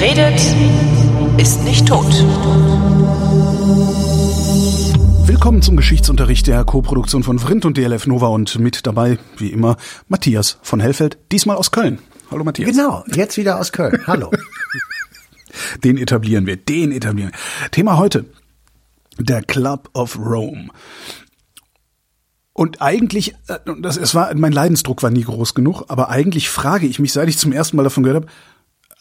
Wer redet, ist nicht tot. Willkommen zum Geschichtsunterricht der Co-Produktion von Vrindt und DLF Nova und mit dabei, wie immer, Matthias von Hellfeld, diesmal aus Köln. Hallo Matthias. Genau, jetzt wieder aus Köln. Hallo. den etablieren wir, den etablieren wir. Thema heute, der Club of Rome. Und eigentlich, äh, das, es war, mein Leidensdruck war nie groß genug, aber eigentlich frage ich mich, seit ich zum ersten Mal davon gehört habe,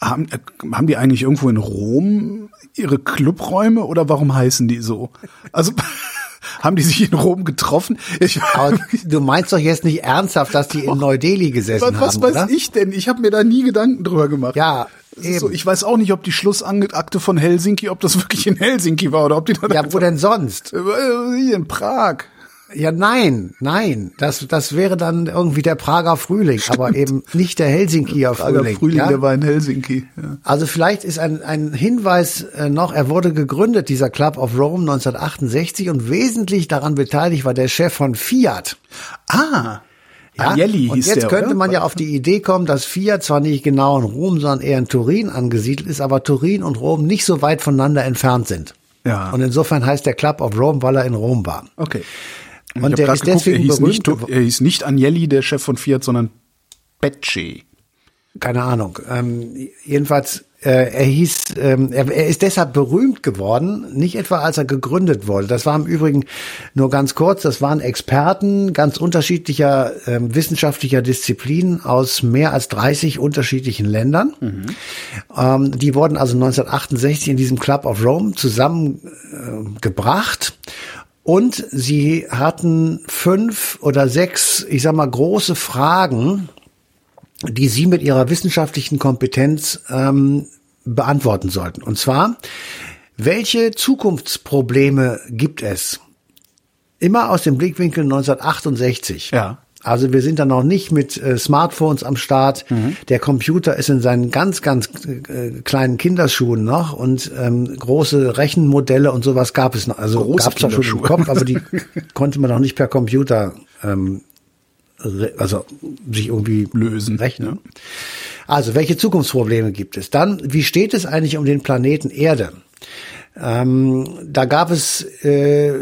haben, äh, haben die eigentlich irgendwo in Rom ihre Clubräume oder warum heißen die so? Also haben die sich in Rom getroffen? Ich, du meinst doch jetzt nicht ernsthaft, dass die in Neu-Delhi gesessen was, was haben, weiß oder? ich denn? Ich habe mir da nie Gedanken drüber gemacht. Ja, eben. So, ich weiß auch nicht, ob die Schlussakte von Helsinki, ob das wirklich in Helsinki war oder ob die da Ja, wo denn sonst? Hier in Prag. Ja, nein, nein. Das, das wäre dann irgendwie der Prager Frühling, Stimmt. aber eben nicht der Helsinkier Prager Frühling. Frühling, ja? der war in Helsinki. Ja. Also vielleicht ist ein, ein Hinweis äh, noch, er wurde gegründet, dieser Club of Rome 1968 und wesentlich daran beteiligt war der Chef von Fiat. Ah. Ja, Agnelli und jetzt der, könnte oder? man ja auf die Idee kommen, dass Fiat zwar nicht genau in Rom, sondern eher in Turin angesiedelt ist, aber Turin und Rom nicht so weit voneinander entfernt sind. Ja. Und insofern heißt der Club of Rome, weil er in Rom war. Okay. Und der ist geguckt, deswegen er hieß, berühmt nicht, er hieß nicht Agnelli, der Chef von Fiat, sondern Pecci. Keine Ahnung. Ähm, jedenfalls, äh, er hieß, ähm, er, er ist deshalb berühmt geworden, nicht etwa als er gegründet wurde. Das war im Übrigen nur ganz kurz, das waren Experten ganz unterschiedlicher ähm, wissenschaftlicher Disziplinen aus mehr als 30 unterschiedlichen Ländern. Ähm, die wurden also 1968 in diesem Club of Rome zusammengebracht. Und sie hatten fünf oder sechs, ich sag mal, große Fragen, die Sie mit Ihrer wissenschaftlichen Kompetenz ähm, beantworten sollten. Und zwar, welche Zukunftsprobleme gibt es? Immer aus dem Blickwinkel 1968. Ja. Also wir sind da noch nicht mit äh, Smartphones am Start. Der Computer ist in seinen ganz, ganz äh, kleinen Kinderschuhen noch und ähm, große Rechenmodelle und sowas gab es noch. Also gab es schon im. Kopf, aber die konnte man noch nicht per Computer ähm, also sich irgendwie Lösen, rechnen. Also, welche Zukunftsprobleme gibt es? Dann, wie steht es eigentlich um den Planeten Erde? Ähm, da gab es äh,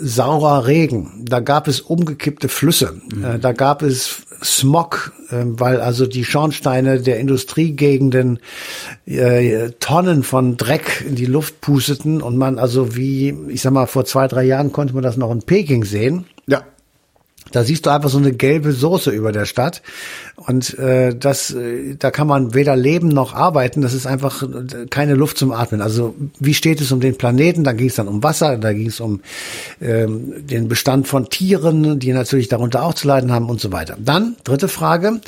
saurer Regen, da gab es umgekippte Flüsse, äh, da gab es Smog, äh, weil also die Schornsteine der Industriegegenden äh, Tonnen von Dreck in die Luft pusteten und man also wie, ich sag mal, vor zwei, drei Jahren konnte man das noch in Peking sehen. Ja. Da siehst du einfach so eine gelbe Soße über der Stadt und äh, das, äh, da kann man weder leben noch arbeiten. Das ist einfach äh, keine Luft zum Atmen. Also wie steht es um den Planeten? Da ging es dann um Wasser, da ging es um ähm, den Bestand von Tieren, die natürlich darunter auch zu leiden haben und so weiter. Dann dritte Frage: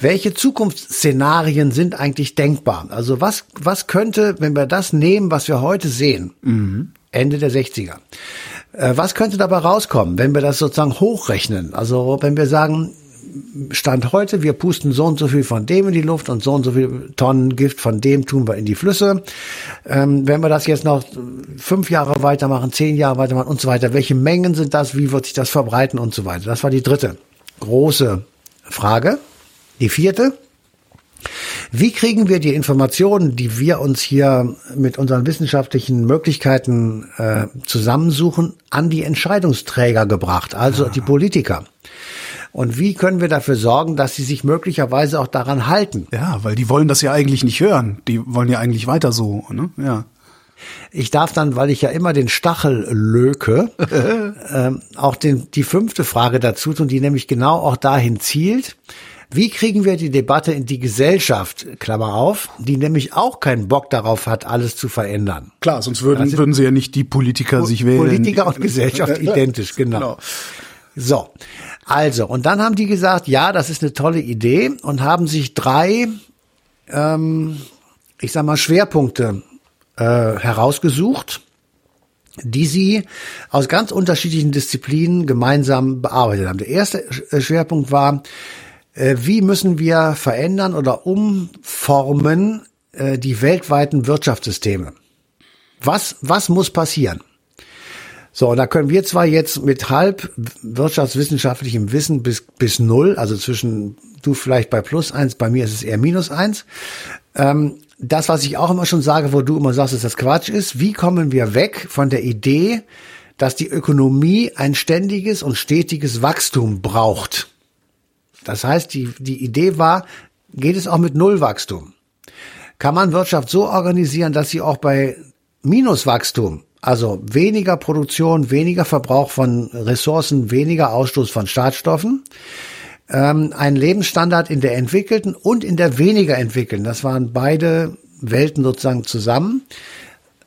Welche Zukunftsszenarien sind eigentlich denkbar? Also was was könnte, wenn wir das nehmen, was wir heute sehen, Ende der 60er? Äh, Was könnte dabei rauskommen, wenn wir das sozusagen hochrechnen? Also wenn wir sagen, Stand heute, wir pusten so und so viel von dem in die Luft und so und so viel Tonnen Gift von dem tun wir in die Flüsse. Ähm, wenn wir das jetzt noch fünf Jahre weitermachen, zehn Jahre weitermachen und so weiter, welche Mengen sind das, wie wird sich das verbreiten und so weiter? Das war die dritte große Frage. Die vierte, wie kriegen wir die Informationen, die wir uns hier mit unseren wissenschaftlichen Möglichkeiten äh, zusammensuchen, an die Entscheidungsträger gebracht, also die Politiker? Und wie können wir dafür sorgen, dass sie sich möglicherweise auch daran halten? Ja, weil die wollen das ja eigentlich nicht hören. Die wollen ja eigentlich weiter so, ne? Ja. Ich darf dann, weil ich ja immer den Stachel löke, ähm, auch den, die fünfte Frage dazu tun, die nämlich genau auch dahin zielt. Wie kriegen wir die Debatte in die Gesellschaft, Klammer auf, die nämlich auch keinen Bock darauf hat, alles zu verändern? Klar, sonst würden, Also- würden sie ja nicht die Politiker sich wählen. Politiker und Gesellschaft identisch, genau. Genau. So, also, und dann haben die gesagt, ja, das ist eine tolle Idee und haben sich drei, ähm, ich sag mal, Schwerpunkte äh, herausgesucht, die sie aus ganz unterschiedlichen Disziplinen gemeinsam bearbeitet haben. Der erste äh, Schwerpunkt war, wie müssen wir verändern oder umformen äh, die weltweiten Wirtschaftssysteme? Was, was muss passieren? So, und da können wir zwar jetzt mit halb wirtschaftswissenschaftlichem Wissen bis, bis null, also zwischen du vielleicht bei plus eins, bei mir ist es eher minus eins, ähm, das, was ich auch immer schon sage, wo du immer sagst, dass das Quatsch ist, wie kommen wir weg von der Idee, dass die Ökonomie ein ständiges und stetiges Wachstum braucht? Das heißt, die, die Idee war, geht es auch mit Nullwachstum? Kann man Wirtschaft so organisieren, dass sie auch bei Minuswachstum, also weniger Produktion, weniger Verbrauch von Ressourcen, weniger Ausstoß von Schadstoffen, ähm, einen Lebensstandard in der entwickelten und in der weniger entwickelten, das waren beide Welten sozusagen zusammen,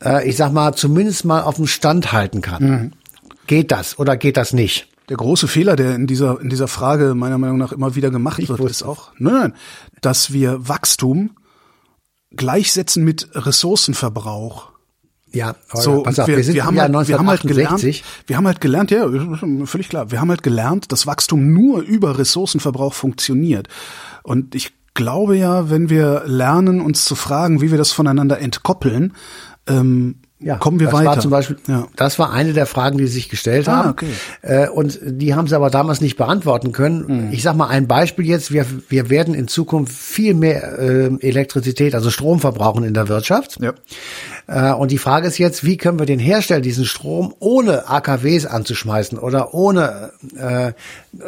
äh, ich sag mal, zumindest mal auf dem Stand halten kann. Mhm. Geht das oder geht das nicht? Der große Fehler, der in dieser, in dieser Frage meiner Meinung nach immer wieder gemacht ich wird, ist auch, nein, nein, dass wir Wachstum gleichsetzen mit Ressourcenverbrauch. Ja, so, pass auf, wir, wir, sind wir haben, halt, wir haben halt gelernt, wir haben halt gelernt, ja, völlig klar, wir haben halt gelernt, dass Wachstum nur über Ressourcenverbrauch funktioniert. Und ich glaube ja, wenn wir lernen, uns zu fragen, wie wir das voneinander entkoppeln, ähm, ja, kommen wir das weiter. War zum Beispiel, ja. Das war eine der Fragen, die sie sich gestellt ah, haben. Okay. Äh, und die haben sie aber damals nicht beantworten können. Mhm. Ich sag mal ein Beispiel jetzt. Wir, wir werden in Zukunft viel mehr äh, Elektrizität, also Strom verbrauchen in der Wirtschaft. Ja. Äh, und die Frage ist jetzt, wie können wir den herstellen, diesen Strom, ohne AKWs anzuschmeißen oder ohne äh,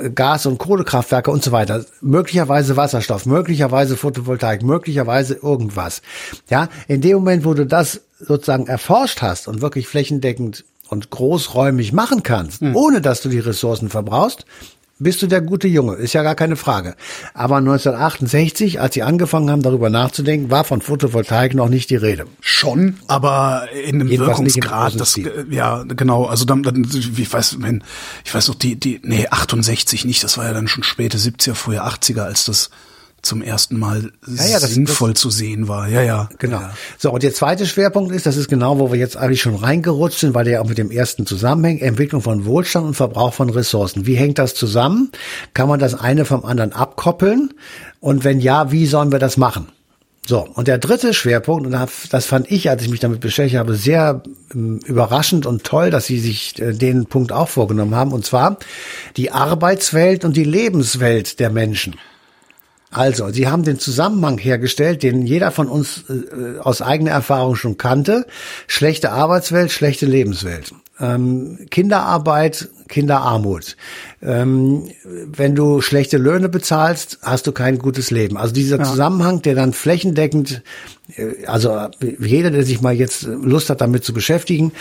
Gas- und Kohlekraftwerke und so weiter. Möglicherweise Wasserstoff, möglicherweise Photovoltaik, möglicherweise irgendwas. Ja, in dem Moment, wo du das sozusagen erforscht hast und wirklich flächendeckend und großräumig machen kannst, mhm. ohne dass du die Ressourcen verbrauchst, bist du der gute Junge, ist ja gar keine Frage. Aber 1968, als sie angefangen haben, darüber nachzudenken, war von Photovoltaik noch nicht die Rede. Schon, aber in einem Jedenfalls Wirkungsgrad, das, ja, genau, also dann, dann, ich weiß, wenn, ich weiß noch, die, die, nee, 68 nicht, das war ja dann schon späte 70er, frühe 80er, als das zum ersten Mal ja, ja, sinnvoll das, zu sehen war. Ja, ja. Genau. Ja. So, und der zweite Schwerpunkt ist, das ist genau, wo wir jetzt eigentlich schon reingerutscht sind, weil der auch mit dem ersten zusammenhängt, Entwicklung von Wohlstand und Verbrauch von Ressourcen. Wie hängt das zusammen? Kann man das eine vom anderen abkoppeln? Und wenn ja, wie sollen wir das machen? So, und der dritte Schwerpunkt, und das fand ich, als ich mich damit beschäftigt habe, sehr ähm, überraschend und toll, dass Sie sich äh, den Punkt auch vorgenommen haben, und zwar die Arbeitswelt und die Lebenswelt der Menschen. Also, Sie haben den Zusammenhang hergestellt, den jeder von uns äh, aus eigener Erfahrung schon kannte. Schlechte Arbeitswelt, schlechte Lebenswelt. Ähm, Kinderarbeit, Kinderarmut. Ähm, wenn du schlechte Löhne bezahlst, hast du kein gutes Leben. Also dieser ja. Zusammenhang, der dann flächendeckend, äh, also jeder, der sich mal jetzt Lust hat, damit zu beschäftigen,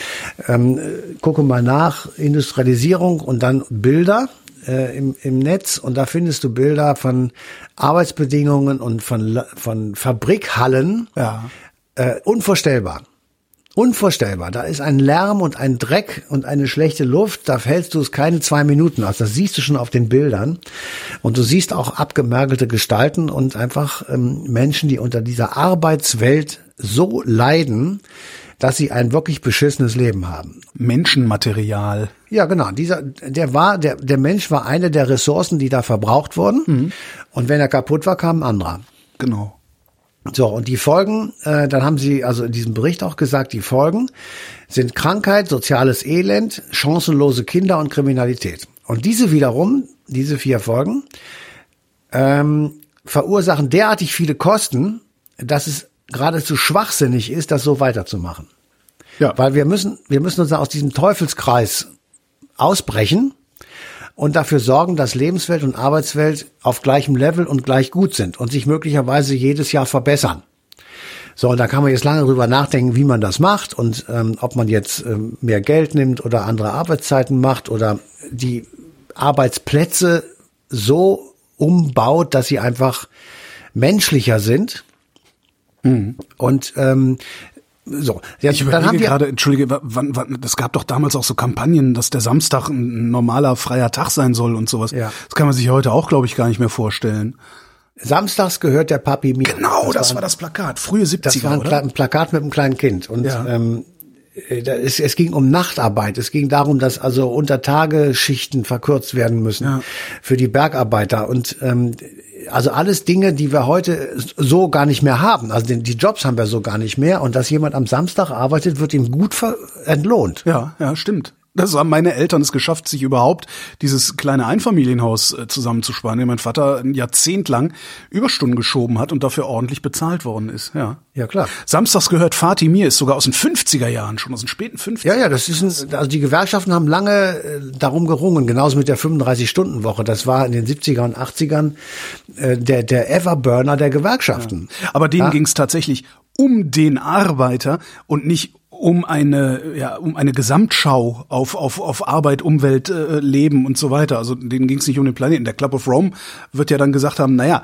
ähm, gucke mal nach, Industrialisierung und dann Bilder äh, im, im Netz und da findest du Bilder von Arbeitsbedingungen und von, von Fabrikhallen. Ja. Äh, unvorstellbar. Unvorstellbar. Da ist ein Lärm und ein Dreck und eine schlechte Luft. Da fällst du es keine zwei Minuten aus. Das siehst du schon auf den Bildern. Und du siehst auch abgemergelte Gestalten und einfach ähm, Menschen, die unter dieser Arbeitswelt so leiden, dass sie ein wirklich beschissenes Leben haben. Menschenmaterial. Ja, genau. Dieser, der war, der, der Mensch war eine der Ressourcen, die da verbraucht wurden. Mhm. Und wenn er kaputt war, kam ein anderer. Genau. So, und die Folgen, äh, dann haben sie also in diesem Bericht auch gesagt, die Folgen sind Krankheit, soziales Elend, chancenlose Kinder und Kriminalität. Und diese wiederum, diese vier Folgen, ähm, verursachen derartig viele Kosten, dass es geradezu schwachsinnig ist, das so weiterzumachen. Ja. Weil wir müssen, wir müssen uns aus diesem Teufelskreis ausbrechen und dafür sorgen, dass Lebenswelt und Arbeitswelt auf gleichem Level und gleich gut sind und sich möglicherweise jedes Jahr verbessern. So, und da kann man jetzt lange drüber nachdenken, wie man das macht und ähm, ob man jetzt ähm, mehr Geld nimmt oder andere Arbeitszeiten macht oder die Arbeitsplätze so umbaut, dass sie einfach menschlicher sind Mhm. Und ähm, so, ja, ich überlege gerade, entschuldige, wann, wann, das gab doch damals auch so Kampagnen, dass der Samstag ein normaler freier Tag sein soll und sowas. Ja. Das kann man sich heute auch, glaube ich, gar nicht mehr vorstellen. Samstags gehört der Papi mir. Genau, das, das war, war, das Plakat, frühe 70er, Das war ein, oder? ein Plakat mit einem kleinen Kind. Und ja. ähm, äh, es, es ging um Nachtarbeit. Es ging darum, dass also unter Tage Schichten verkürzt werden müssen ja. für die Bergarbeiter. Und ähm, also alles Dinge, die wir heute so gar nicht mehr haben. Also die, die Jobs haben wir so gar nicht mehr. Und dass jemand am Samstag arbeitet, wird ihm gut entlohnt. Ja, ja, stimmt. Das haben meine Eltern es geschafft, sich überhaupt dieses kleine Einfamilienhaus äh, zusammenzusparen, mein Vater ein Jahrzehnt lang Überstunden geschoben hat und dafür ordentlich bezahlt worden ist. Ja, ja klar. Samstags gehört Fatih mir, ist sogar aus den 50er Jahren, schon aus den späten 50er. Ja, ja, das ist ein, also die Gewerkschaften haben lange äh, darum gerungen, genauso mit der 35-Stunden-Woche. Das war in den 70er und 80ern äh, der, der Everburner der Gewerkschaften. Ja. Aber denen ja. ging es tatsächlich um den Arbeiter und nicht um eine ja um eine Gesamtschau auf auf auf Arbeit, Umwelt, äh, Leben und so weiter. Also denen ging es nicht um den Planeten. Der Club of Rome wird ja dann gesagt haben, naja,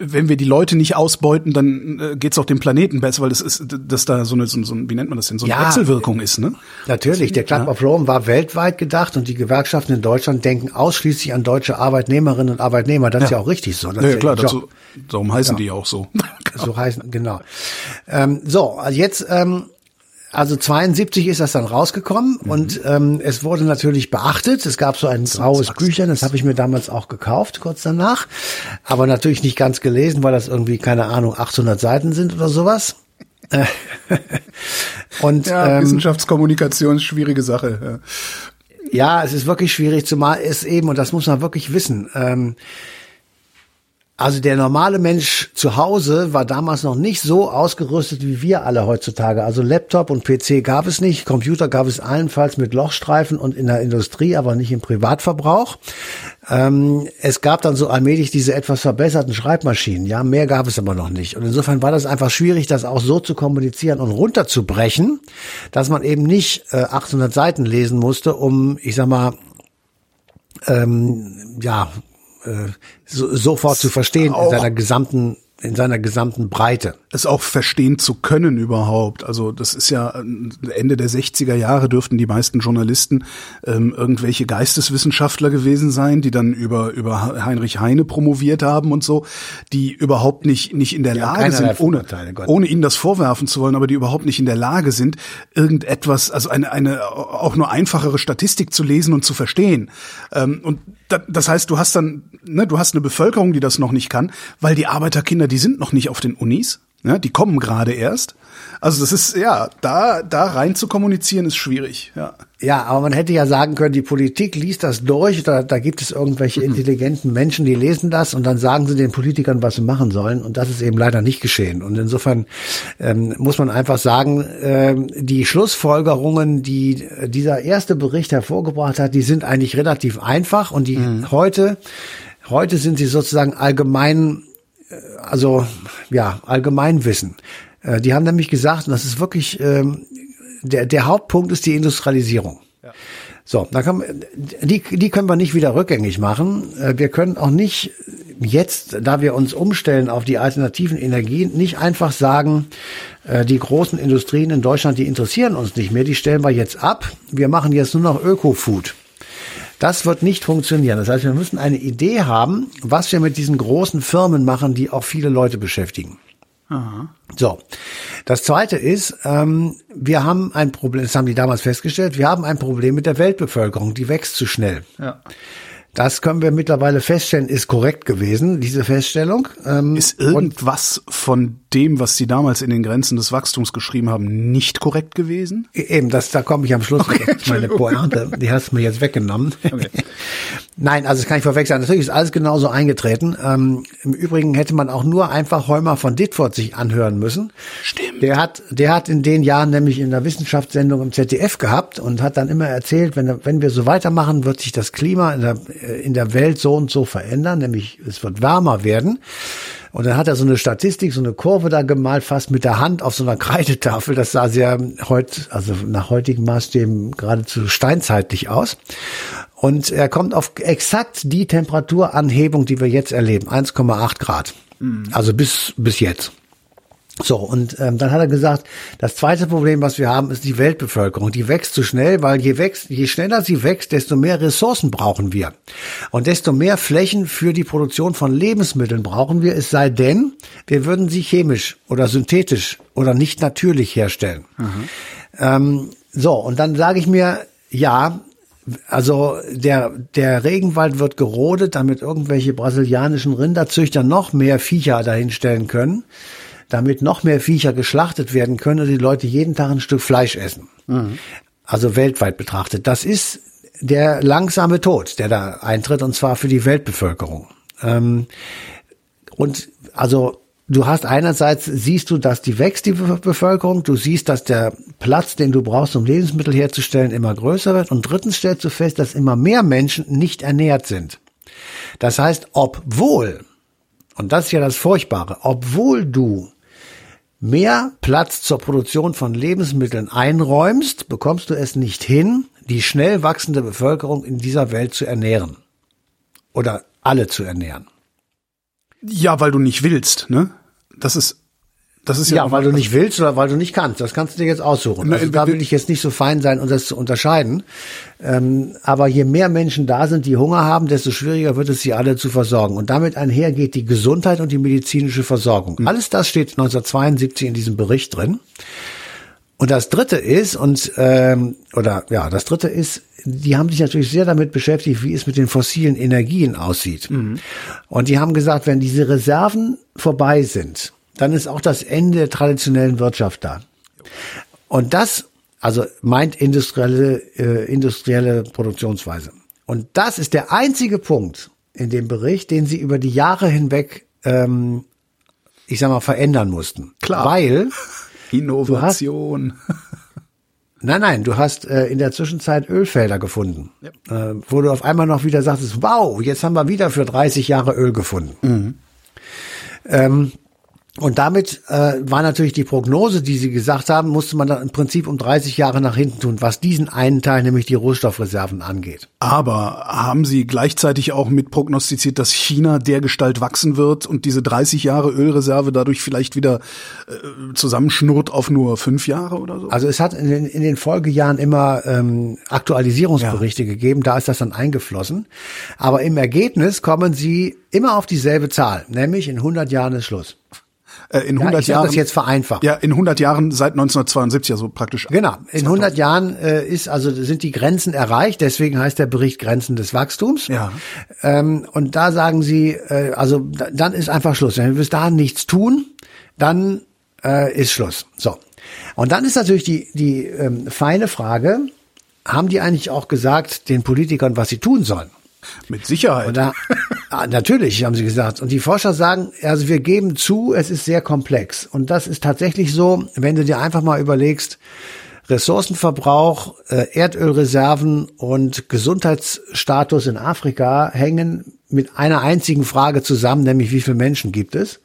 wenn wir die Leute nicht ausbeuten, dann äh, geht's auch dem Planeten besser, weil das ist dass da so eine so, so wie nennt man das denn so eine ja, Wechselwirkung ist, ne? Natürlich, der Club ja. of Rome war weltweit gedacht und die Gewerkschaften in Deutschland denken ausschließlich an deutsche Arbeitnehmerinnen und Arbeitnehmer. Das ja. ist ja auch richtig so. Das ja, klar, dazu, darum heißen die ja auch so. So heißen genau. Ähm, so, jetzt ähm, also 72 ist das dann rausgekommen mhm. und ähm, es wurde natürlich beachtet. Es gab so ein graues Büchern, das habe ich mir damals auch gekauft, kurz danach. Aber natürlich nicht ganz gelesen, weil das irgendwie, keine Ahnung, 800 Seiten sind oder sowas. und ja, ähm, Wissenschaftskommunikation ist schwierige Sache. Ja. ja, es ist wirklich schwierig, zumal es eben, und das muss man wirklich wissen, ähm, also der normale Mensch zu Hause war damals noch nicht so ausgerüstet wie wir alle heutzutage. Also Laptop und PC gab es nicht, Computer gab es allenfalls mit Lochstreifen und in der Industrie, aber nicht im Privatverbrauch. Ähm, es gab dann so allmählich diese etwas verbesserten Schreibmaschinen. Ja, mehr gab es aber noch nicht. Und insofern war das einfach schwierig, das auch so zu kommunizieren und runterzubrechen, dass man eben nicht äh, 800 Seiten lesen musste, um, ich sag mal, ähm, ja, äh, so, sofort zu verstehen in seiner gesamten in seiner gesamten Breite. Es auch verstehen zu können überhaupt. Also das ist ja Ende der 60er Jahre dürften die meisten Journalisten ähm, irgendwelche Geisteswissenschaftler gewesen sein, die dann über über Heinrich Heine promoviert haben und so, die überhaupt nicht nicht in der die Lage sind, ohne ohne ihnen das vorwerfen zu wollen, aber die überhaupt nicht in der Lage sind, irgendetwas, also eine eine auch nur einfachere Statistik zu lesen und zu verstehen. Ähm, und das heißt, du hast dann, ne, du hast eine Bevölkerung, die das noch nicht kann, weil die Arbeiterkinder, die sind noch nicht auf den Unis, ne, die kommen gerade erst. Also das ist ja, da da rein zu kommunizieren ist schwierig, ja. Ja, aber man hätte ja sagen können, die Politik liest das durch, da, da gibt es irgendwelche mhm. intelligenten Menschen, die lesen das und dann sagen sie den Politikern, was sie machen sollen. Und das ist eben leider nicht geschehen. Und insofern ähm, muss man einfach sagen, ähm, die Schlussfolgerungen, die dieser erste Bericht hervorgebracht hat, die sind eigentlich relativ einfach und die mhm. heute, heute sind sie sozusagen allgemein, äh, also ja, Allgemeinwissen. Äh, die haben nämlich gesagt, und das ist wirklich ähm, der, der Hauptpunkt ist die Industrialisierung. Ja. So, da kann, die, die können wir nicht wieder rückgängig machen. Äh, wir können auch nicht jetzt, da wir uns umstellen auf die alternativen Energien, nicht einfach sagen, äh, die großen Industrien in Deutschland, die interessieren uns nicht mehr, die stellen wir jetzt ab. Wir machen jetzt nur noch Öko-Food. Das wird nicht funktionieren. Das heißt, wir müssen eine Idee haben, was wir mit diesen großen Firmen machen, die auch viele Leute beschäftigen. Aha. So, das Zweite ist, ähm, wir haben ein Problem, das haben die damals festgestellt, wir haben ein Problem mit der Weltbevölkerung, die wächst zu schnell. Ja. Das können wir mittlerweile feststellen, ist korrekt gewesen, diese Feststellung. Ähm, ist irgendwas von dem, was Sie damals in den Grenzen des Wachstums geschrieben haben, nicht korrekt gewesen? E-, eben, das, da komme ich am Schluss. Okay, meine Pointe, die hast du mir jetzt weggenommen. Okay. Nein, also das kann ich vorweg sagen. Natürlich ist alles genauso eingetreten. Ähm, Im Übrigen hätte man auch nur einfach Heumer von Ditford sich anhören müssen. Stimmt. Der hat, der hat in den Jahren nämlich in der Wissenschaftssendung im ZDF gehabt und hat dann immer erzählt, wenn, wenn wir so weitermachen, wird sich das Klima in der, in der Welt so und so verändern, nämlich es wird wärmer werden. Und dann hat er so eine Statistik, so eine Kurve da gemalt, fast mit der Hand auf so einer Kreidetafel. Das sah sehr heut, also nach heutigen Maßstäben geradezu steinzeitlich aus. Und er kommt auf exakt die Temperaturanhebung, die wir jetzt erleben, 1,8 Grad. Mhm. Also bis, bis jetzt. So, und ähm, dann hat er gesagt, das zweite Problem, was wir haben, ist die Weltbevölkerung. Die wächst zu schnell, weil je, wächst, je schneller sie wächst, desto mehr Ressourcen brauchen wir. Und desto mehr Flächen für die Produktion von Lebensmitteln brauchen wir, es sei denn, wir würden sie chemisch oder synthetisch oder nicht natürlich herstellen. Mhm. Ähm, so, und dann sage ich mir, ja, also der, der Regenwald wird gerodet, damit irgendwelche brasilianischen Rinderzüchter noch mehr Viecher dahinstellen können, damit noch mehr Viecher geschlachtet werden können und die Leute jeden Tag ein Stück Fleisch essen. Mhm. also weltweit betrachtet, das ist der langsame Tod, der da eintritt, und zwar für die Weltbevölkerung. Ähm, und also du hast einerseits siehst du, dass die wächst die Bevölkerung, du siehst, dass der Platz, den du brauchst, um Lebensmittel herzustellen, immer größer wird und drittens stellst du fest, dass immer mehr Menschen nicht ernährt sind. Das heißt, obwohl und das ist ja das Furchtbare, obwohl du mehr Platz zur Produktion von Lebensmitteln einräumst, bekommst du es nicht hin, die schnell wachsende Bevölkerung in dieser Welt zu ernähren. Oder alle zu ernähren. Ja, weil du nicht willst, ne? Das ist das ist ja, ja weil du nicht willst oder weil du nicht kannst. Das kannst du dir jetzt aussuchen. Also da will ich jetzt nicht so fein sein, um das zu unterscheiden. Ähm, aber je mehr Menschen da sind, die Hunger haben, desto schwieriger wird es, sie alle zu versorgen. Und damit einher geht die Gesundheit und die medizinische Versorgung. Mhm. Alles das steht 1972 in diesem Bericht drin. Und das Dritte ist, und ähm, oder ja, das Dritte ist, die haben sich natürlich sehr damit beschäftigt, wie es mit den fossilen Energien aussieht. Mhm. Und die haben gesagt, wenn diese Reserven vorbei sind, dann ist auch das Ende der traditionellen Wirtschaft da. Und das, also meint industrielle, äh, industrielle Produktionsweise. Und das ist der einzige Punkt in dem Bericht, den sie über die Jahre hinweg, ähm, ich sag mal, verändern mussten. Klar. Weil Innovation. Nein, nein, du hast äh, in der Zwischenzeit Ölfelder gefunden, ja. äh, wo du auf einmal noch wieder sagtest, wow, jetzt haben wir wieder für 30 Jahre Öl gefunden. Mhm. Ähm, und damit äh, war natürlich die Prognose, die Sie gesagt haben, musste man dann im Prinzip um 30 Jahre nach hinten tun, was diesen einen Teil, nämlich die Rohstoffreserven angeht. Aber haben Sie gleichzeitig auch mit prognostiziert, dass China dergestalt wachsen wird und diese 30 Jahre Ölreserve dadurch vielleicht wieder äh, zusammenschnurrt auf nur fünf Jahre oder so? Also es hat in den, in den Folgejahren immer ähm, Aktualisierungsberichte ja. gegeben, da ist das dann eingeflossen. Aber im Ergebnis kommen Sie immer auf dieselbe Zahl, nämlich in 100 Jahren ist Schluss. Äh, in 100 ja, Jahren. das jetzt vereinfacht. Ja, in 100 Jahren seit 1972, also praktisch. Genau. In 100 Jahren äh, ist also sind die Grenzen erreicht. Deswegen heißt der Bericht Grenzen des Wachstums. Ja. Ähm, und da sagen sie, äh, also da, dann ist einfach Schluss. Wenn wir bis dahin nichts tun, dann äh, ist Schluss. So. Und dann ist natürlich die die ähm, feine Frage: Haben die eigentlich auch gesagt den Politikern, was sie tun sollen? Mit Sicherheit. Da, ah, natürlich, haben sie gesagt. Und die Forscher sagen, also wir geben zu, es ist sehr komplex. Und das ist tatsächlich so, wenn du dir einfach mal überlegst, Ressourcenverbrauch, äh, Erdölreserven und Gesundheitsstatus in Afrika hängen mit einer einzigen Frage zusammen, nämlich wie viele Menschen gibt es?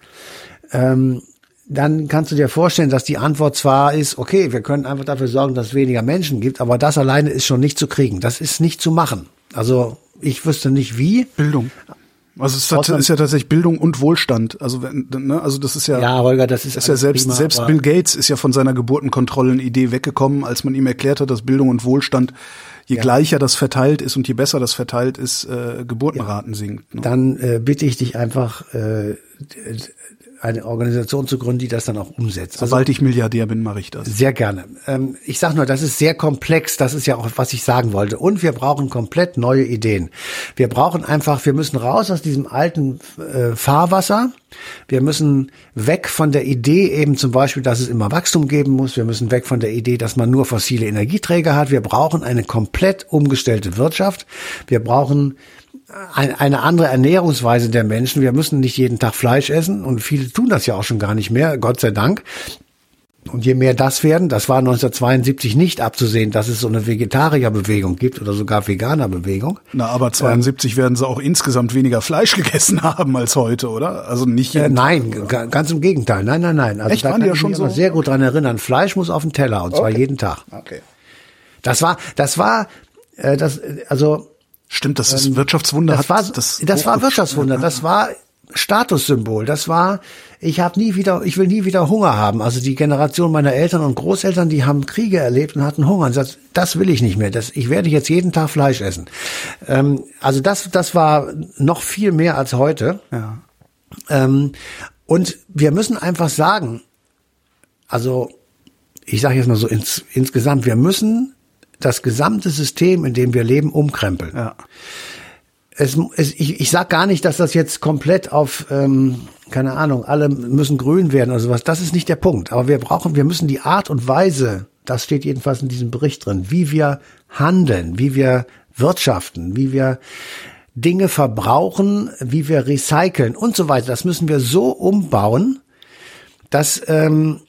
Ähm, dann kannst du dir vorstellen, dass die Antwort zwar ist, okay, wir können einfach dafür sorgen, dass es weniger Menschen gibt, aber das alleine ist schon nicht zu kriegen. Das ist nicht zu machen. Also ich wüsste nicht wie. Bildung. Also es ist, ist ja tatsächlich Bildung und Wohlstand. Also wenn, ne, also das ist ja. Ja, Holger, das ist, ist ja selbst prima, selbst Bill Gates ist ja von seiner Geburtenkontrollen-Idee weggekommen, als man ihm erklärt hat, dass Bildung und Wohlstand je ja. gleicher das verteilt ist und je besser das verteilt ist, äh, Geburtenraten ja. sinkt. Ne? Dann äh, bitte ich dich einfach äh, eine Organisation zu gründen, die das dann auch umsetzt. Sobald also, ich Milliardär bin, mache ich das. Sehr gerne. Ähm, ich sage nur, das ist sehr komplex. Das ist ja auch, was ich sagen wollte. Und wir brauchen komplett neue Ideen. Wir brauchen einfach, wir müssen raus aus diesem alten äh, Fahrwasser. Wir müssen weg von der Idee eben zum Beispiel, dass es immer Wachstum geben muss. Wir müssen weg von der Idee, dass man nur fossile Energieträger hat. Wir brauchen eine komplett umgestellte Wirtschaft. Wir brauchen eine andere Ernährungsweise der Menschen. Wir müssen nicht jeden Tag Fleisch essen und viele tun das ja auch schon gar nicht mehr, Gott sei Dank. Und je mehr das werden, das war 1972 nicht abzusehen, dass es so eine Vegetarierbewegung gibt oder sogar Veganerbewegung. Na, aber 72 ähm, werden sie auch insgesamt weniger Fleisch gegessen haben als heute, oder? Also nicht äh, Nein, ganz im Gegenteil. Nein, nein, nein. Also Echt? da Waren kann ja schon so? sehr gut dran erinnern. Fleisch muss auf den Teller und zwar okay. jeden Tag. Okay. Das war, das war, äh, das, also Stimmt, das ist ähm, Wirtschaftswunder. Das war, das, das war Wirtschaftswunder. Das war Statussymbol. Das war, ich habe nie wieder, ich will nie wieder Hunger haben. Also die Generation meiner Eltern und Großeltern, die haben Kriege erlebt und hatten Hunger. Und das, das will ich nicht mehr. Das, ich werde jetzt jeden Tag Fleisch essen. Ähm, also das, das war noch viel mehr als heute. Ja. Ähm, und wir müssen einfach sagen, also ich sage jetzt mal so ins, insgesamt, wir müssen das gesamte System, in dem wir leben, umkrempeln. Ja. Es, es, ich, ich sage gar nicht, dass das jetzt komplett auf, ähm, keine Ahnung, alle müssen grün werden oder sowas. Das ist nicht der Punkt. Aber wir brauchen, wir müssen die Art und Weise, das steht jedenfalls in diesem Bericht drin, wie wir handeln, wie wir wirtschaften, wie wir Dinge verbrauchen, wie wir recyceln und so weiter. Das müssen wir so umbauen, dass ähm,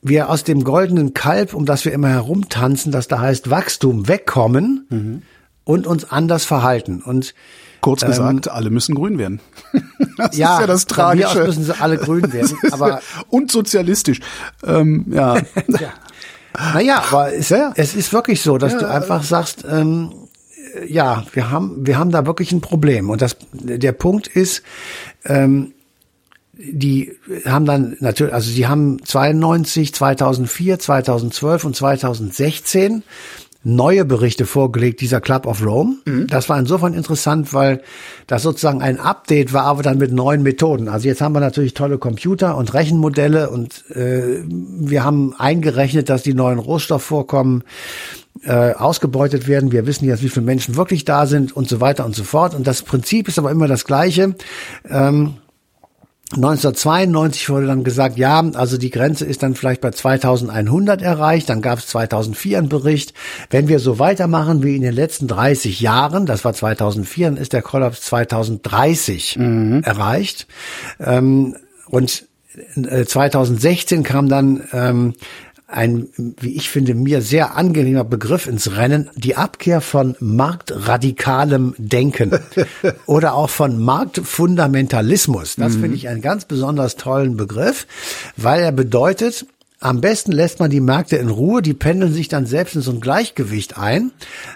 wir aus dem goldenen Kalb, um das wir immer herumtanzen, das da heißt Wachstum, wegkommen mhm. und uns anders verhalten. Und Kurz ähm, gesagt, alle müssen grün werden. das ja, ist ja das Tragische. Von mir aus müssen sie alle grün werden. aber und sozialistisch. Ähm, ja. ja. Naja, aber es, ja. es ist wirklich so, dass ja, du einfach sagst, ähm, ja, wir haben, wir haben da wirklich ein Problem. Und das, der Punkt ist, ähm, die haben dann natürlich, also sie haben 92, 2004, 2012 und 2016 neue Berichte vorgelegt, dieser Club of Rome. Mhm. Das war insofern interessant, weil das sozusagen ein Update war, aber dann mit neuen Methoden. Also jetzt haben wir natürlich tolle Computer und Rechenmodelle und äh, wir haben eingerechnet, dass die neuen Rohstoffvorkommen äh, ausgebeutet werden. Wir wissen jetzt, wie viele Menschen wirklich da sind und so weiter und so fort. Und das Prinzip ist aber immer das gleiche. Ähm, 1992 wurde dann gesagt, ja, also die Grenze ist dann vielleicht bei 2100 erreicht. Dann gab es 2004 einen Bericht. Wenn wir so weitermachen wie in den letzten 30 Jahren, das war 2004, dann ist der Kollaps 2030 mhm. erreicht. Ähm, und 2016 äh, kam dann ähm, ein, wie ich finde, mir sehr angenehmer Begriff ins Rennen, die Abkehr von marktradikalem Denken oder auch von Marktfundamentalismus. Das mhm. finde ich einen ganz besonders tollen Begriff, weil er bedeutet, am besten lässt man die Märkte in Ruhe, die pendeln sich dann selbst in so ein Gleichgewicht ein,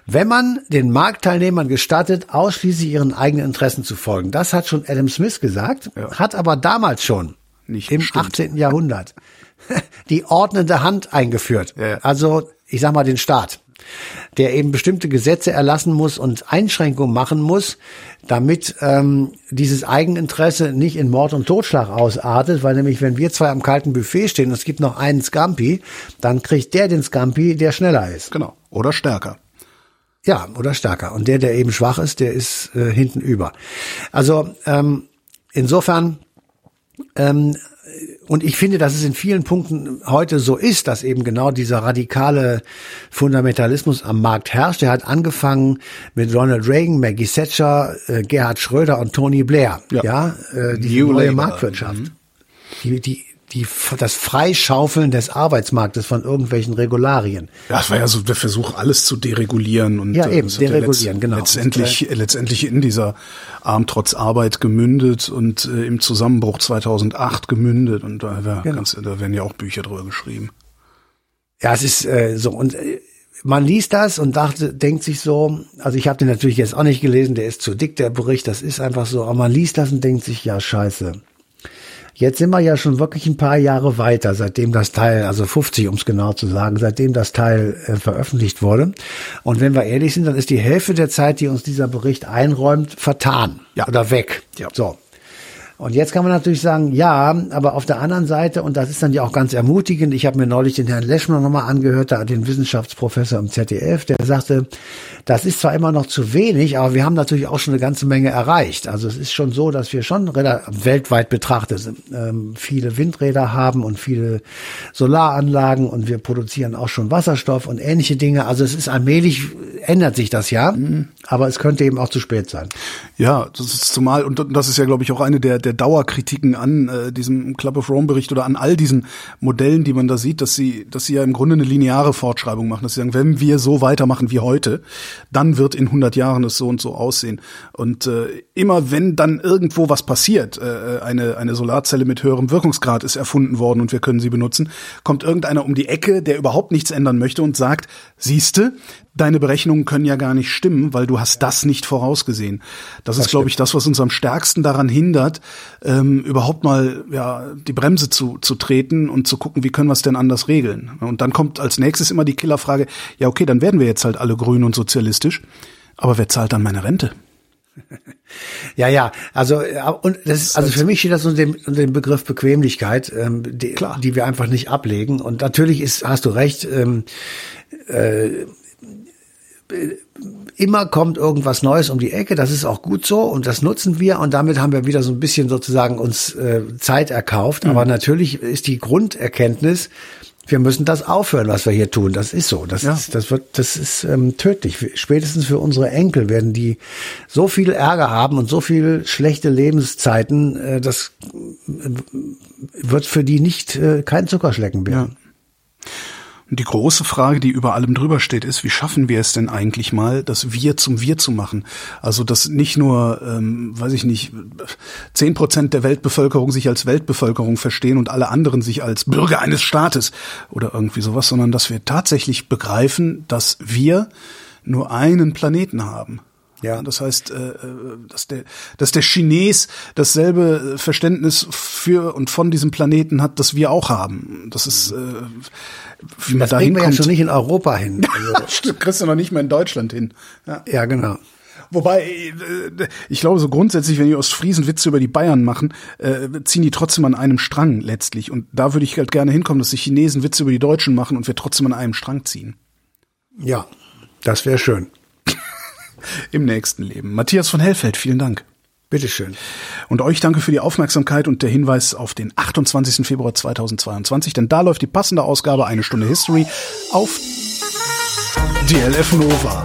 wenn man den Marktteilnehmern gestattet, ausschließlich ihren eigenen Interessen zu folgen. Das hat schon Adam Smith gesagt, ja. hat aber damals schon, Nicht im stimmt. 18. Jahrhundert, die ordnende Hand eingeführt. Ja. Also, ich sag mal, den Staat, der eben bestimmte Gesetze erlassen muss und Einschränkungen machen muss, damit ähm, dieses Eigeninteresse nicht in Mord und Totschlag ausartet, weil nämlich, wenn wir zwei am kalten Buffet stehen und es gibt noch einen Scampi, dann kriegt der den Scampi, der schneller ist. Genau. Oder stärker. Ja, oder stärker. Und der, der eben schwach ist, der ist äh, hinten über. Also ähm, insofern ähm, und ich finde, dass es in vielen Punkten heute so ist, dass eben genau dieser radikale Fundamentalismus am Markt herrscht. Er hat angefangen mit Ronald Reagan, Maggie Thatcher, äh, Gerhard Schröder und Tony Blair. Ja, ja äh, die neue. Marktwirtschaft. Mhm. Die, die die, das Freischaufeln des Arbeitsmarktes von irgendwelchen Regularien. Ja, das war ja so der Versuch, alles zu deregulieren und ja, eben, deregulieren, letzt, genau. Letztendlich, äh, letztendlich in dieser Arm trotz Arbeit gemündet und äh, im Zusammenbruch 2008 gemündet und da, da, genau. ganz, da werden ja auch Bücher drüber geschrieben. Ja, es ist äh, so und äh, man liest das und dachte, denkt sich so, also ich habe den natürlich jetzt auch nicht gelesen, der ist zu dick, der Bericht, das ist einfach so, aber man liest das und denkt sich, ja, scheiße Jetzt sind wir ja schon wirklich ein paar Jahre weiter, seitdem das Teil, also 50 um es genau zu sagen, seitdem das Teil äh, veröffentlicht wurde. Und wenn wir ehrlich sind, dann ist die Hälfte der Zeit, die uns dieser Bericht einräumt, vertan ja. oder weg. Ja. So. Und jetzt kann man natürlich sagen, ja, aber auf der anderen Seite, und das ist dann ja auch ganz ermutigend, ich habe mir neulich den Herrn Leschner nochmal angehört, da den Wissenschaftsprofessor im ZDF, der sagte, das ist zwar immer noch zu wenig, aber wir haben natürlich auch schon eine ganze Menge erreicht. Also es ist schon so, dass wir schon weltweit betrachtet ähm, viele Windräder haben und viele Solaranlagen und wir produzieren auch schon Wasserstoff und ähnliche Dinge. Also es ist allmählich, ändert sich das ja, mhm. aber es könnte eben auch zu spät sein. Ja, das ist zumal, und das ist ja, glaube ich, auch eine der, der der Dauerkritiken an äh, diesem Club of Rome Bericht oder an all diesen Modellen, die man da sieht, dass sie, dass sie ja im Grunde eine lineare Fortschreibung machen, dass sie sagen, wenn wir so weitermachen wie heute, dann wird in 100 Jahren es so und so aussehen. Und äh, immer wenn dann irgendwo was passiert, äh, eine eine Solarzelle mit höherem Wirkungsgrad ist erfunden worden und wir können sie benutzen, kommt irgendeiner um die Ecke, der überhaupt nichts ändern möchte und sagt, siehste, deine Berechnungen können ja gar nicht stimmen, weil du hast das nicht vorausgesehen. Das, das ist, glaube ich, das, was uns am stärksten daran hindert, ähm, überhaupt mal ja die Bremse zu, zu treten und zu gucken, wie können wir es denn anders regeln. Und dann kommt als nächstes immer die Killerfrage, ja okay, dann werden wir jetzt halt alle grün und sozialistisch, aber wer zahlt dann meine Rente? Ja, ja, also und das ist, also für mich steht das unter dem, unter dem Begriff Bequemlichkeit, ähm, die, Klar. die wir einfach nicht ablegen. Und natürlich ist, hast du recht, ähm, äh, immer kommt irgendwas Neues um die Ecke. Das ist auch gut so und das nutzen wir und damit haben wir wieder so ein bisschen sozusagen uns äh, Zeit erkauft. Mhm. Aber natürlich ist die Grunderkenntnis, wir müssen das aufhören, was wir hier tun. Das ist so. Das Ja. ist, das wird, das ist ähm, tödlich. Spätestens für unsere Enkel werden die so viel Ärger haben und so viel schlechte Lebenszeiten. Äh, das äh, wird für die nicht äh, kein Zuckerschlecken werden. Und die große Frage, die über allem drüber steht, ist, wie schaffen wir es denn eigentlich mal, das Wir zum Wir zu machen? Also, dass nicht nur, ähm, weiß ich nicht, zehn Prozent der Weltbevölkerung sich als Weltbevölkerung verstehen und alle anderen sich als Bürger eines Staates oder irgendwie sowas, sondern dass wir tatsächlich begreifen, dass wir nur einen Planeten haben. Ja. Das heißt, äh, äh, dass der, dass der Chines dasselbe Verständnis für und von diesem Planeten hat, das wir auch haben. Das ist, äh, wie man Das da kriegen wir ja hinkommt. schon nicht in Europa hin. Also, Stimmt, kriegst du noch nicht mehr in Deutschland hin. Ja. ja, genau. Wobei, ich glaube so grundsätzlich, wenn die Ostfriesen Witze über die Bayern machen, äh, ziehen die trotzdem an einem Strang letztlich. Und da würde ich halt gerne hinkommen, dass die Chinesen Witze über die Deutschen machen und wir trotzdem an einem Strang ziehen. Ja, das wäre schön. Im nächsten Leben. Matthias von Hellfeld, vielen Dank. Bitteschön. Und euch danke für die Aufmerksamkeit und der Hinweis auf den 28. Februar 2022, denn da läuft die passende Ausgabe Eine Stunde History auf DLF Nova.